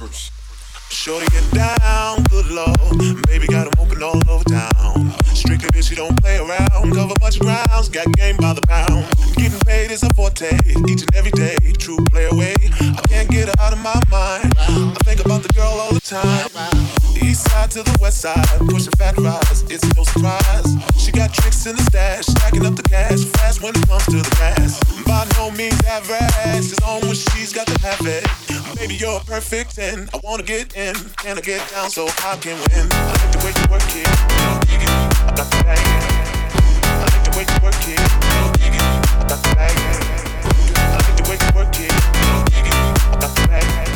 drops. Shorty get down, good lord. Baby got 'em open all over town. Strictly bitch, she don't play around. Cover much grounds, got game by the pound. Getting paid is a forte, each and every day. True play away. I can't get her out of my mind. I think about the girl all the time. East side to the west side, pushing fat rides. It's no surprise. Got tricks in the stash, stacking up the cash fast when it comes to the gas. By no means average, it's on when she's got to have it. Baby, you're a perfect 10. I wanna get in, can I get down so I can win? I like the way you work it, I got the bag. I like the way you work it, I got the bag. I like the way you work it, I got the bag.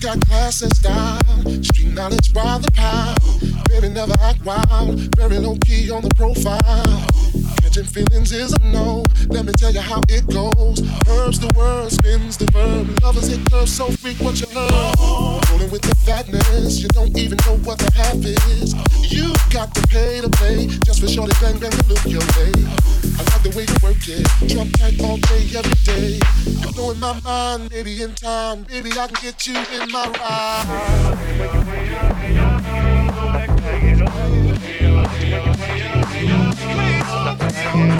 Got class and style, street knowledge by the pound. Baby never act wild, very low key on the profile. Catching feelings is a no. Let me tell you how it goes. Herbs the word, spins the verb. Lovers hit curves so what you love. Rolling with the fatness, you don't even know what the half is. You got to pay to play just for shorty bang bang to look your way. I like the way you work it, tight all day every day. You're blowing my mind, maybe in time, baby I can get you in my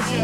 ride.